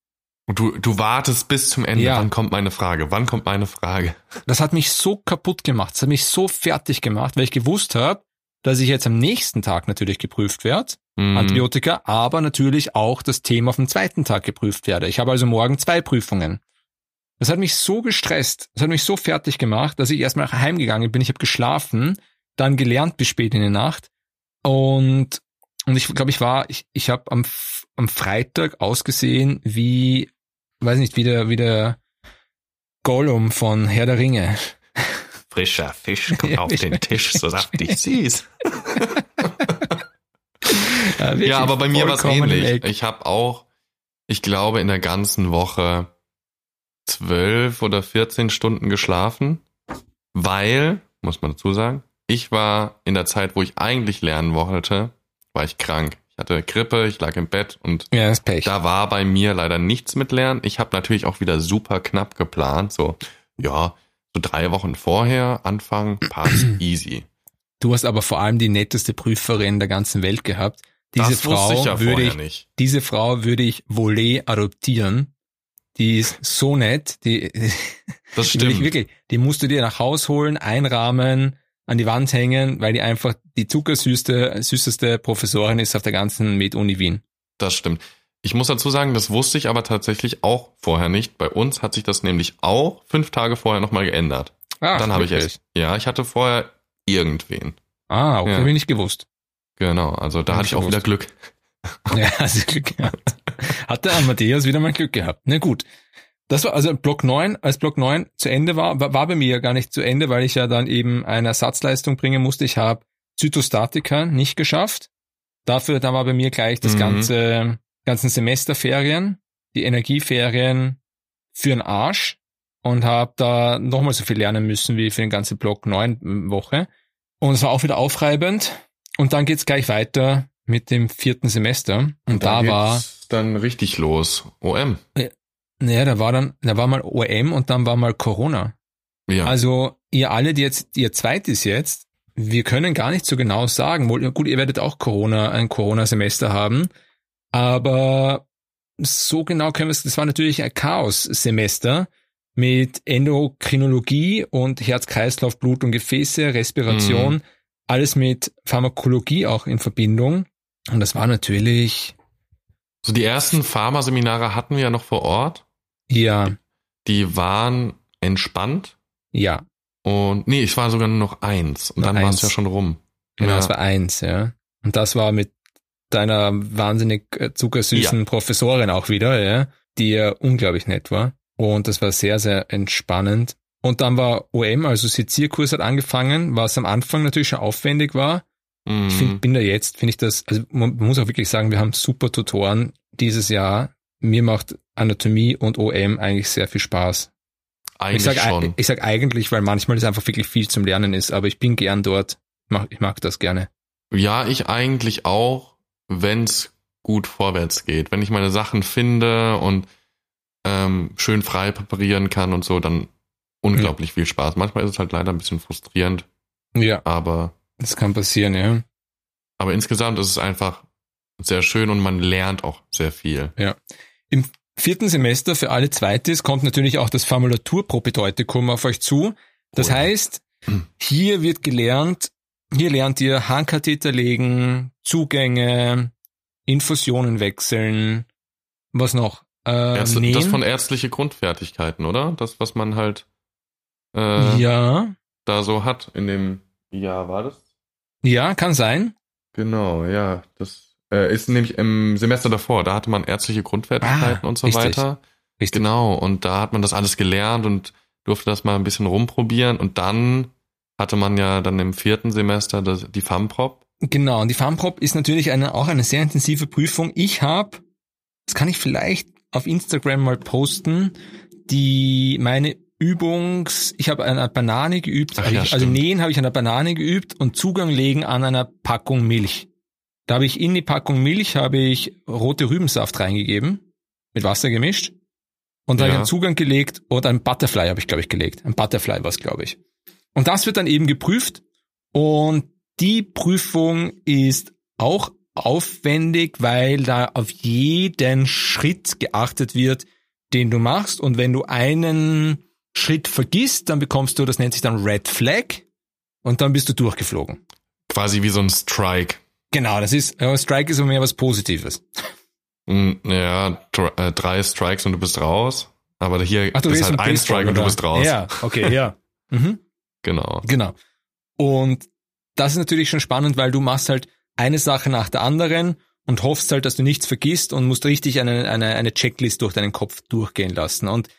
Und du, du wartest bis zum Ende. Ja. Wann kommt meine Frage? Wann kommt meine Frage? Das hat mich so kaputt gemacht. Das hat mich so fertig gemacht, weil ich gewusst habe, dass ich jetzt am nächsten Tag natürlich geprüft werde, mhm. Antibiotika, aber natürlich auch das Thema auf dem zweiten Tag geprüft werde. Ich habe also morgen zwei Prüfungen. Das hat mich so gestresst, das hat mich so fertig gemacht, dass ich erstmal heimgegangen bin. Ich habe geschlafen, dann gelernt bis spät in die Nacht und und ich glaube, ich war, ich, ich habe am, am Freitag ausgesehen wie, weiß nicht, wie der, wie der Gollum von Herr der Ringe frischer Fisch kommt auf den Tisch, so saftig süß. ja, ja, aber bei mir war es ähnlich. Ich habe auch, ich glaube, in der ganzen Woche zwölf oder 14 Stunden geschlafen, weil, muss man dazu sagen, ich war in der Zeit, wo ich eigentlich lernen wollte, war ich krank. Ich hatte Grippe, ich lag im Bett und ja, da war bei mir leider nichts mit Lernen. Ich habe natürlich auch wieder super knapp geplant, so ja, so drei Wochen vorher anfangen, passt easy. Du hast aber vor allem die netteste Prüferin der ganzen Welt gehabt. Diese das Frau ich ja würde ich, nicht. diese Frau würde ich Volet adoptieren. Die ist so nett, die, das stimmt. Die, wirklich, die musst du dir nach Haus holen, einrahmen, an die Wand hängen, weil die einfach die zuckersüßeste, süßeste Professorin ist auf der ganzen Med-Uni Wien. Das stimmt. Ich muss dazu sagen, das wusste ich aber tatsächlich auch vorher nicht. Bei uns hat sich das nämlich auch fünf Tage vorher nochmal geändert. Ah, Dann habe ich echt, ja, ich hatte vorher irgendwen. Ah, okay, ja. habe ich nicht gewusst. Genau, also da hab hatte ich auch wieder Glück. Ja, du Glück gehabt. Hat der Amadeus wieder mal Glück gehabt. Na gut. Das war also Block 9, als Block 9 zu Ende war, war, war bei mir ja gar nicht zu Ende, weil ich ja dann eben eine Ersatzleistung bringen musste. Ich habe Zytostatika nicht geschafft. Dafür, da war bei mir gleich das mhm. ganze ganzen Semesterferien, die Energieferien für den Arsch und habe da nochmal so viel lernen müssen wie für den ganzen Block neun Woche. Und es war auch wieder aufreibend. Und dann geht's gleich weiter mit dem vierten Semester. Und, und da war dann richtig los. OM. Naja, da war dann, da war mal OM und dann war mal Corona. Ja. Also ihr alle, die jetzt, ihr zweites jetzt, wir können gar nicht so genau sagen. Gut, ihr werdet auch Corona, ein Corona-Semester haben. Aber so genau können wir es, das war natürlich ein Chaos-Semester mit Endokrinologie und Herz-Kreislauf, Blut und Gefäße, Respiration, mhm. alles mit Pharmakologie auch in Verbindung. Und das war natürlich. So die ersten Pharmaseminare hatten wir ja noch vor Ort. Ja. Die waren entspannt. Ja. Und nee, ich war sogar nur noch eins. Und noch dann war es ja schon rum. Genau, ja. es war eins, ja. Und das war mit deiner wahnsinnig äh, zuckersüßen ja. Professorin auch wieder, ja, die ja unglaublich nett war. Und das war sehr, sehr entspannend. Und dann war OM, also Sezierkurs hat angefangen, was am Anfang natürlich schon aufwendig war. Mhm. Ich find, bin da jetzt, finde ich das, also man muss auch wirklich sagen, wir haben super Tutoren dieses Jahr. Mir macht Anatomie und OM eigentlich sehr viel Spaß. eigentlich Ich sag, schon. ich sag eigentlich, weil manchmal es einfach wirklich viel zum Lernen ist, aber ich bin gern dort. Ich mag, ich mag das gerne. Ja, ich eigentlich auch, wenn's gut vorwärts geht. Wenn ich meine Sachen finde und ähm, schön frei präparieren kann und so, dann unglaublich viel Spaß. Manchmal ist es halt leider ein bisschen frustrierend, Ja, aber, das kann passieren, ja. aber insgesamt ist es einfach sehr schön und man lernt auch sehr viel. Im vierten Semester für alle Zweites kommt natürlich auch das Formulaturpropedeutikum auf euch zu. Das Oh ja. heißt, hier wird gelernt, hier lernt ihr Handkatheter legen, Zugänge, Infusionen wechseln, was noch? Äh, Ärzte, nähen? das von ärztliche Grundfertigkeiten, oder? Das, was man halt äh, ja, da so hat in dem Jahr, war das? ja, kann sein. Genau, ja. Das äh, ist nämlich im Semester davor, da hatte man ärztliche Grundfertigkeiten Ah, und so richtig. weiter. Richtig. Genau, und da hat man das alles gelernt und durfte das mal ein bisschen rumprobieren und dann hatte man ja dann im vierten Semester das, die FAMPROP. Genau, und die FAMPROP ist natürlich eine, auch eine sehr intensive Prüfung. Ich habe, das kann ich vielleicht auf Instagram mal posten, die meine Übungs, ich habe an einer Banane geübt, Ach also ja, ich, also nähen habe ich an der Banane geübt und Zugang legen an einer Packung Milch. Da habe ich in die Packung Milch habe ich rote Rübensaft reingegeben, mit Wasser gemischt und da habe ich Ja. einen Zugang gelegt und ein Butterfly habe ich glaube ich gelegt. Ein Butterfly war es glaube ich. Und das wird dann eben geprüft und die Prüfung ist auch aufwendig, weil da auf jeden Schritt geachtet wird, den du machst. Und wenn du einen Schritt vergisst, dann bekommst du, das nennt sich dann Red Flag, und dann bist du durchgeflogen. Quasi wie so ein Strike. Genau, das ist, ja, Strike ist aber mehr was Positives. Mm, Ja, äh, drei Strikes und du bist raus. Aber hier Ach, ist halt ein Baseball, Strike und du bist raus. Ja, okay, ja. mhm. Genau. Genau. Und das ist natürlich schon spannend, weil du machst halt eine Sache nach der anderen und hoffst halt, dass du nichts vergisst und musst richtig eine, eine, eine Checklist durch deinen Kopf durchgehen lassen. Und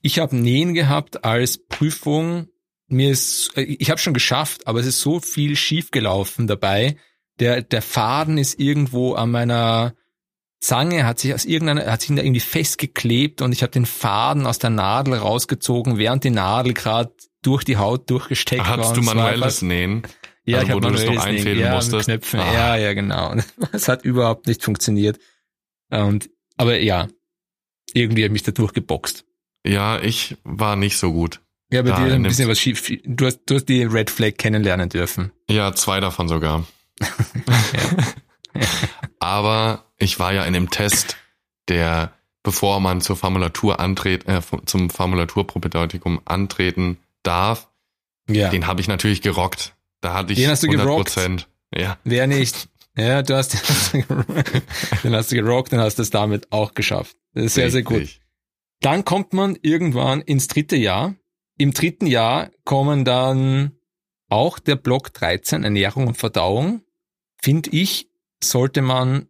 ich habe Nähen gehabt als Prüfung. Mir ist, ich habe schon geschafft, aber es ist so viel schiefgelaufen dabei. Der, der Faden ist irgendwo an meiner Zange, hat sich aus irgendeiner, hat sich da irgendwie festgeklebt und ich habe den Faden aus der Nadel rausgezogen, während die Nadel gerade durch die Haut durchgesteckt war. Hattest du manuelles Nähen? Ja, Also, wo du das noch einfädeln ja, musstest? Knöpfen. Ah. Ja, ja, genau. Es hat überhaupt nicht funktioniert. Und, aber ja, irgendwie habe ich mich da durchgeboxt. Ja, ich war nicht so gut. Ja, bei Da dir ein bisschen was schief. Du hast, du hast die Red Flag kennenlernen dürfen. Ja, zwei davon sogar. Aber ich war ja in dem Test, der, bevor man zur Formulatur antritt, äh, zum Formulaturpropedeutikum antreten darf, Ja. den habe ich natürlich gerockt. Da hatte ich Den hast du 100 gerockt? Prozent. Ja, Wer nicht? Ja, du hast den hast du gerockt und hast es damit auch geschafft. Das ist sehr, sehr gut. Dann kommt man irgendwann ins dritte Jahr. Im dritten Jahr kommen dann auch der Block 13, Ernährung und Verdauung. Finde ich, sollte man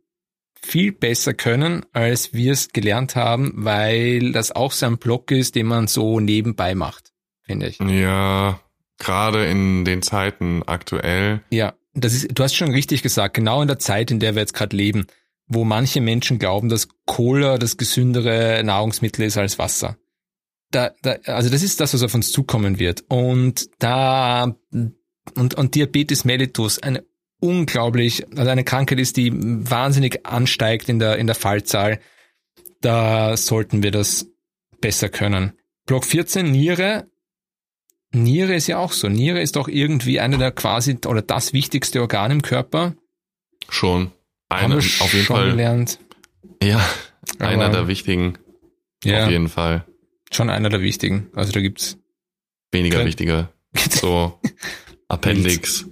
viel besser können, als wir es gelernt haben, weil das auch so ein Block ist, den man so nebenbei macht, finde ich. Ja, gerade in den Zeiten aktuell. Ja, das ist, du hast schon richtig gesagt, genau in der Zeit, in der wir jetzt gerade leben, wo manche Menschen glauben, dass Cola das gesündere Nahrungsmittel ist als Wasser. Da, da, also das ist das, was auf uns zukommen wird. Und da und, und Diabetes mellitus, eine unglaublich, also eine Krankheit ist, die wahnsinnig ansteigt in der, in der Fallzahl. Da sollten wir das besser können. Block 14, Niere. Niere ist ja auch so. Niere ist doch irgendwie eine der quasi oder das wichtigste Organ im Körper. Schon. Haben Eine, wir auf jeden schon Fall. gelernt. Ja, Aber- einer der wichtigen. Ja, Auf jeden Fall. schon einer der wichtigen. Also da gibt's Weniger wichtige. So, Appendix.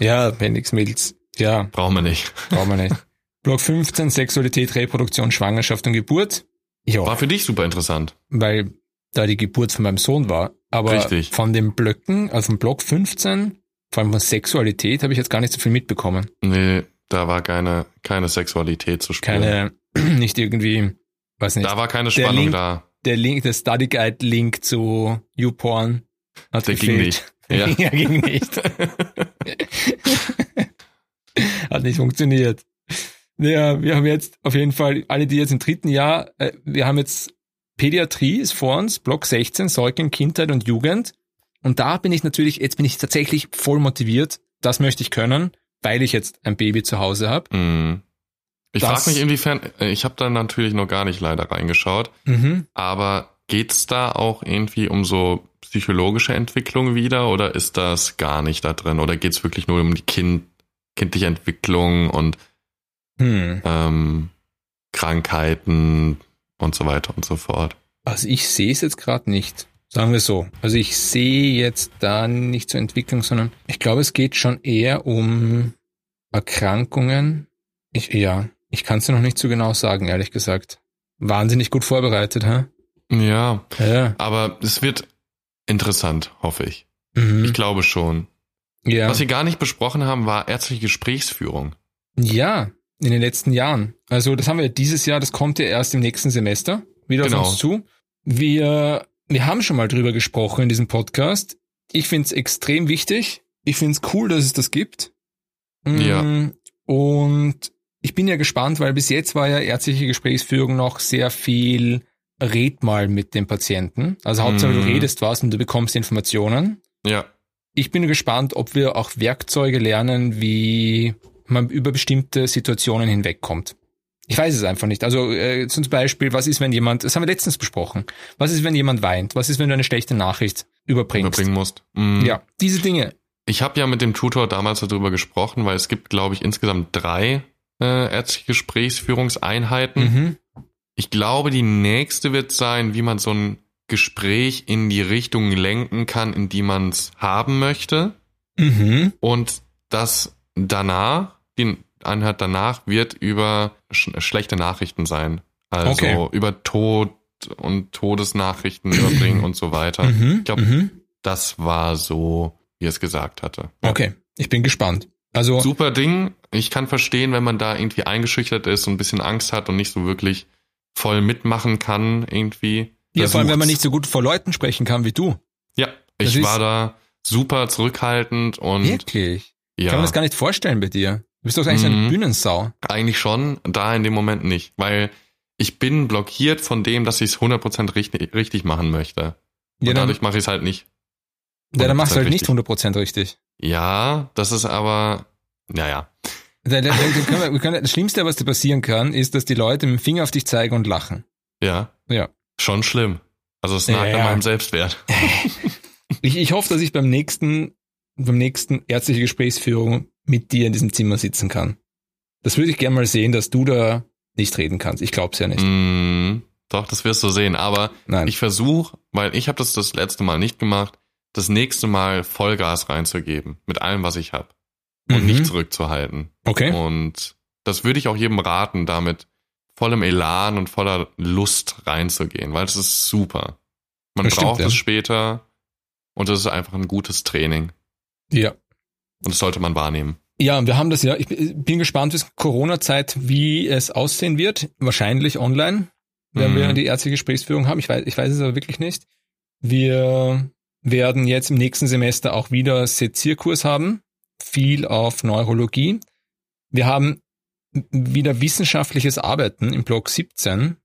ja Appendix Milz. Ja, Brauchen wir nicht. brauchen wir nicht. Block 15 Sexualität, Reproduktion, Schwangerschaft und Geburt. Ja, War für dich super interessant. weil da die Geburt von meinem Sohn war. Aber Richtig. von den Blöcken, also vom Block 15, vor allem von Sexualität, habe ich jetzt gar nicht so viel mitbekommen. Nee, da war keine, keine Sexualität zu spüren. Keine, nicht irgendwie, weiß nicht. Da war keine Spannung Link- da. der Link, der Study Guide Link zu YouPorn hat Der ging gefehlt. nicht. Ja. ja, ging nicht. nicht funktioniert. Ja, wir haben jetzt auf jeden Fall alle, die jetzt im dritten Jahr, äh, wir haben jetzt Pädiatrie ist vor uns, Block 16, Säugling, Kindheit und Jugend. Und da bin ich natürlich, jetzt bin ich tatsächlich voll motiviert. Das möchte ich können, weil ich jetzt ein Baby zu Hause habe. Mm. Ich frage mich inwiefern, äh, ich habe da natürlich noch gar nicht leider reingeschaut, Mhm. aber geht's da auch irgendwie um so psychologische Entwicklung wieder oder ist das gar nicht da drin? Oder geht's wirklich nur um die kind, kindliche Entwicklung und Hm. ähm, Krankheiten und so weiter und so fort? Also ich sehe es jetzt gerade nicht. Sagen wir so. Also ich sehe jetzt da nicht zur Entwicklung, sondern ich glaube, es geht schon eher um Erkrankungen. Ich, ja, ich kann es dir noch nicht so genau sagen, ehrlich gesagt. Wahnsinnig gut vorbereitet, hä? Ja, Ja. aber es wird interessant, hoffe ich. Mhm. Ich glaube schon. ja. Was wir gar nicht besprochen haben, war ärztliche Gesprächsführung. Ja, in den letzten Jahren. Also das haben wir dieses Jahr, das kommt ja erst im nächsten Semester wieder Genau. auf uns zu. Wir, wir haben schon mal drüber gesprochen in diesem Podcast. Ich finde es extrem wichtig. Ich finde es cool, dass es das gibt. Mm, Ja. Und ich bin ja gespannt, weil bis jetzt war ja ärztliche Gesprächsführung noch sehr viel red mal mit dem Patienten. Also Hauptsache du Mhm. redest was und du bekommst Informationen Ja, ich bin gespannt, ob wir auch Werkzeuge lernen, wie man über bestimmte Situationen hinwegkommt. Ich weiß es einfach nicht. Also äh, zum Beispiel, was ist, wenn jemand, das haben wir letztens besprochen, was ist, wenn jemand weint? Was ist, wenn du eine schlechte Nachricht überbringst? überbringen musst. Mhm. Ja, diese Dinge. Ich habe ja mit dem Tutor damals darüber gesprochen, weil es gibt, glaube ich, insgesamt drei äh, ärztliche Gesprächsführungseinheiten. Mhm. Ich glaube, die nächste wird sein, wie man so ein Gespräch in die Richtung lenken kann, in die man es haben möchte. Mhm. Und das danach, die Einheit danach wird über sch schlechte Nachrichten sein. Also Okay. über Tod und Todesnachrichten überbringen und so weiter. Mhm. Ich glaub- mhm. Das war so, wie er es gesagt hatte. Okay, ich bin gespannt. Also Super Ding. Ich kann verstehen, wenn man da irgendwie eingeschüchtert ist und ein bisschen Angst hat und nicht so wirklich voll mitmachen kann irgendwie. ja, vor allem, wenn man nicht so gut vor Leuten sprechen kann wie du. Ja, Das ich war da super zurückhaltend und Wirklich? Ich ja, kann mir das gar nicht vorstellen bei dir. Du bist doch eigentlich eine Mhm. Bühnensau. eigentlich schon, da in dem Moment nicht, weil ich bin blockiert von dem, dass ich es 100% richtig, richtig machen möchte. Und Ja, dann, dadurch mache ich es halt nicht. ja, dann machst du halt 100% nicht 100% richtig. Ja, das ist aber, naja, Da- da- da können wir, können, das Schlimmste, was dir passieren kann, ist, dass die Leute mit dem Finger auf dich zeigen und lachen. ja, Ja. schon schlimm. Also es nagt ja. an meinem Selbstwert. Ich, ich hoffe, dass ich beim nächsten, beim nächsten ärztliche Gesprächsführung mit dir in diesem Zimmer sitzen kann. Das würde ich gerne mal sehen, dass du da nicht reden kannst. Ich glaub's ja nicht. Mm, doch, das wirst du sehen. Aber Nein. ich versuche, weil ich habe das das letzte Mal nicht gemacht, das nächste Mal Vollgas reinzugeben mit allem, was ich habe und Mhm. nicht zurückzuhalten. Okay. Und das würde ich auch jedem raten, damit vollem Elan und voller Lust reinzugehen, weil es ist super. Man Das stimmt, braucht ja. es später und es ist einfach ein gutes Training Ja. und das sollte man wahrnehmen. Ja, wir haben das ja. Ich bin gespannt bis Corona-Zeit, wie es aussehen wird. Wahrscheinlich online, wenn Mhm. wir die ärztliche Gesprächsführung haben. Ich weiß, ich weiß es aber wirklich nicht. Wir werden jetzt im nächsten Semester auch wieder Sezierkurs haben. Viel auf Neurologie. Wir haben wieder wissenschaftliches Arbeiten im Block 17.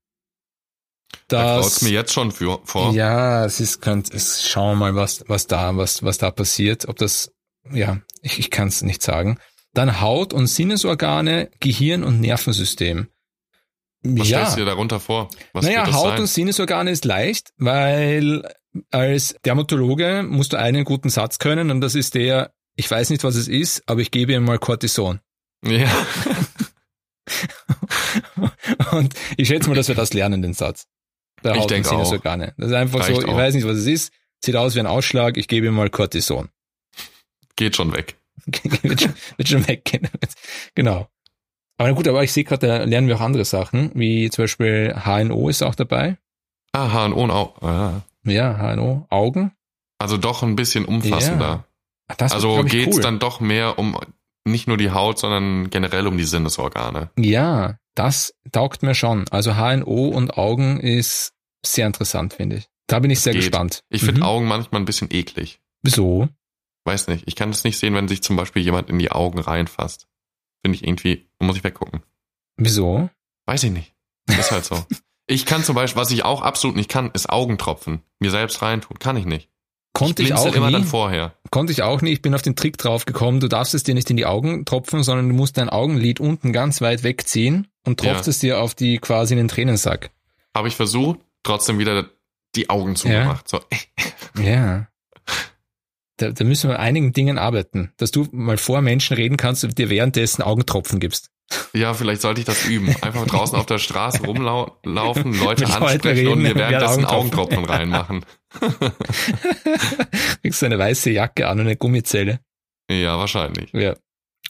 Da Das, traut's mir jetzt schon für, vor. ja, es ist, könnt, es, schauen wir mal, was, was da, was, was da passiert. Ob das, ja, ich, ich kann es nicht sagen. Dann Haut- und Sinnesorgane, Gehirn und Nervensystem. Was ja, stellst du dir darunter vor? Was naja, Haut- sein? und Sinnesorgane ist leicht, weil als Dermatologe musst du einen guten Satz können und das ist der, ich weiß nicht, was es ist, aber ich gebe ihm mal Cortison. Ja. Und ich schätze mal, dass wir das lernen, den Satz. Bei Ich denke auch. Sinnesorgane. Das ist einfach so, Reicht ich auch. weiß nicht, was es ist, sieht aus wie ein Ausschlag, ich gebe ihm mal Cortison. Geht schon weg. wird, schon, wird schon weggehen. genau. Aber gut, aber ich sehe gerade, da lernen wir auch andere Sachen, wie zum Beispiel HNO ist auch dabei. Ah, HNO und auch. Ah. Ja, HNO, Augen. Also doch ein bisschen umfassender. Ach, Das also geht's cool. dann doch mehr um nicht nur die Haut, sondern generell um die Sinnesorgane. Ja, das taugt mir schon. Also HNO und Augen ist sehr interessant, finde ich. Da bin ich sehr geht. gespannt. Ich finde Mhm. Augen manchmal ein bisschen eklig. Wieso? Weiß nicht. Ich kann es nicht sehen, wenn sich zum Beispiel jemand in die Augen reinfasst. Finde ich irgendwie, muss ich weggucken. Wieso? Weiß ich nicht. Ist halt so. ich kann zum Beispiel, was ich auch absolut nicht kann, ist Augentropfen. Mir selbst reintun. Kann ich nicht. Konnte ich, blinzel auch immer nie. dann vorher. Konnte ich auch nicht. Ich bin auf den Trick drauf gekommen. Du darfst es dir nicht in die Augen tropfen, sondern du musst dein Augenlid unten ganz weit wegziehen und tropfst Ja. es dir auf die quasi in den Tränensack. Habe ich versucht, trotzdem wieder die Augen zugemacht. So, Ja. Da, da müssen wir an einigen Dingen arbeiten, dass du mal vor Menschen reden kannst und dir währenddessen Augentropfen gibst. ja, vielleicht sollte ich das üben. Einfach draußen auf der Straße rumlaufen, Leute Mit ansprechen und reden, mir währenddessen während Augentropfen. Augentropfen reinmachen. Kriegst du eine weiße Jacke an und eine Gummizelle. Ja, wahrscheinlich. Ja.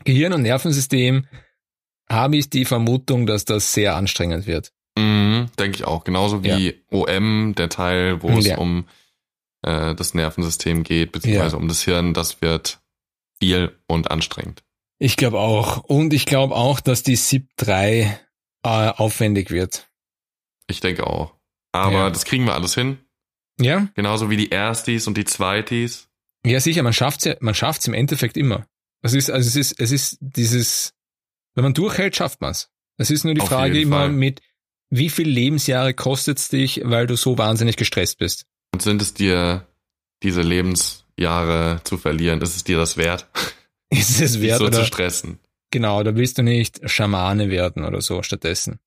Gehirn und Nervensystem habe ich die Vermutung, dass das sehr anstrengend wird. Mhm, denke ich auch. Genauso wie OM, der Teil, wo es Ja. um äh, das Nervensystem geht, beziehungsweise um das Hirn, das wird viel und anstrengend. Ich glaube auch. Und ich glaube auch, dass die SIP 3 äh, aufwendig wird. Ich denke auch. Aber Ja. das kriegen wir alles hin. Ja? Genauso wie die Erstis und die Zweitis. Ja, sicher, man schafft's ja, man schafft's im Endeffekt immer. Es ist, also es ist, es ist dieses, wenn man durchhält, schafft man's. Es ist nur die Auf Frage immer Fall. mit, wie viel Lebensjahre kostet's dich, weil du so wahnsinnig gestresst bist? Und sind es dir diese Lebensjahre zu verlieren? Ist es dir das wert, Ist es wert so oder, zu stressen? genau, da willst du nicht Schamane werden oder so stattdessen.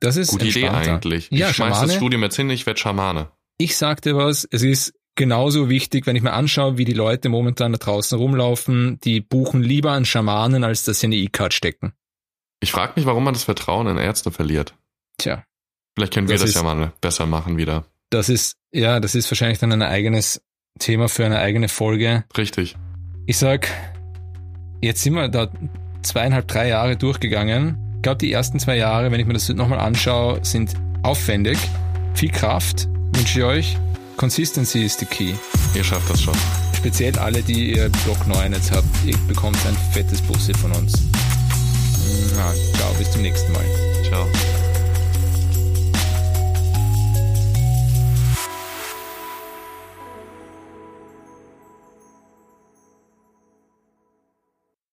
Das ist Gute Idee eigentlich. Ja, ich schmeiß das Schamane. Studium jetzt hin, ich werde Schamane. Ich sagte was, es ist genauso wichtig, wenn ich mir anschaue, wie die Leute momentan da draußen rumlaufen, die buchen lieber einen Schamanen, als dass sie eine E-Card stecken. Ich frage mich, warum man das Vertrauen in Ärzte verliert. Tja, Vielleicht können wir Das das, ist- ja mal besser machen wieder. das ist, ja, das ist wahrscheinlich dann ein eigenes Thema für eine eigene Folge. Richtig. Ich sag, jetzt sind wir da zweieinhalb, drei Jahre durchgegangen. Ich glaube, die ersten zwei Jahre, wenn ich mir das nochmal anschaue, sind aufwendig. Viel Kraft wünsche ich euch. Consistency ist die Key. Ihr schafft das schon. Speziell alle, die ihr Block 9 jetzt habt, ihr bekommt ein fettes Bussi von uns. Na, ciao, bis zum nächsten Mal. Ciao.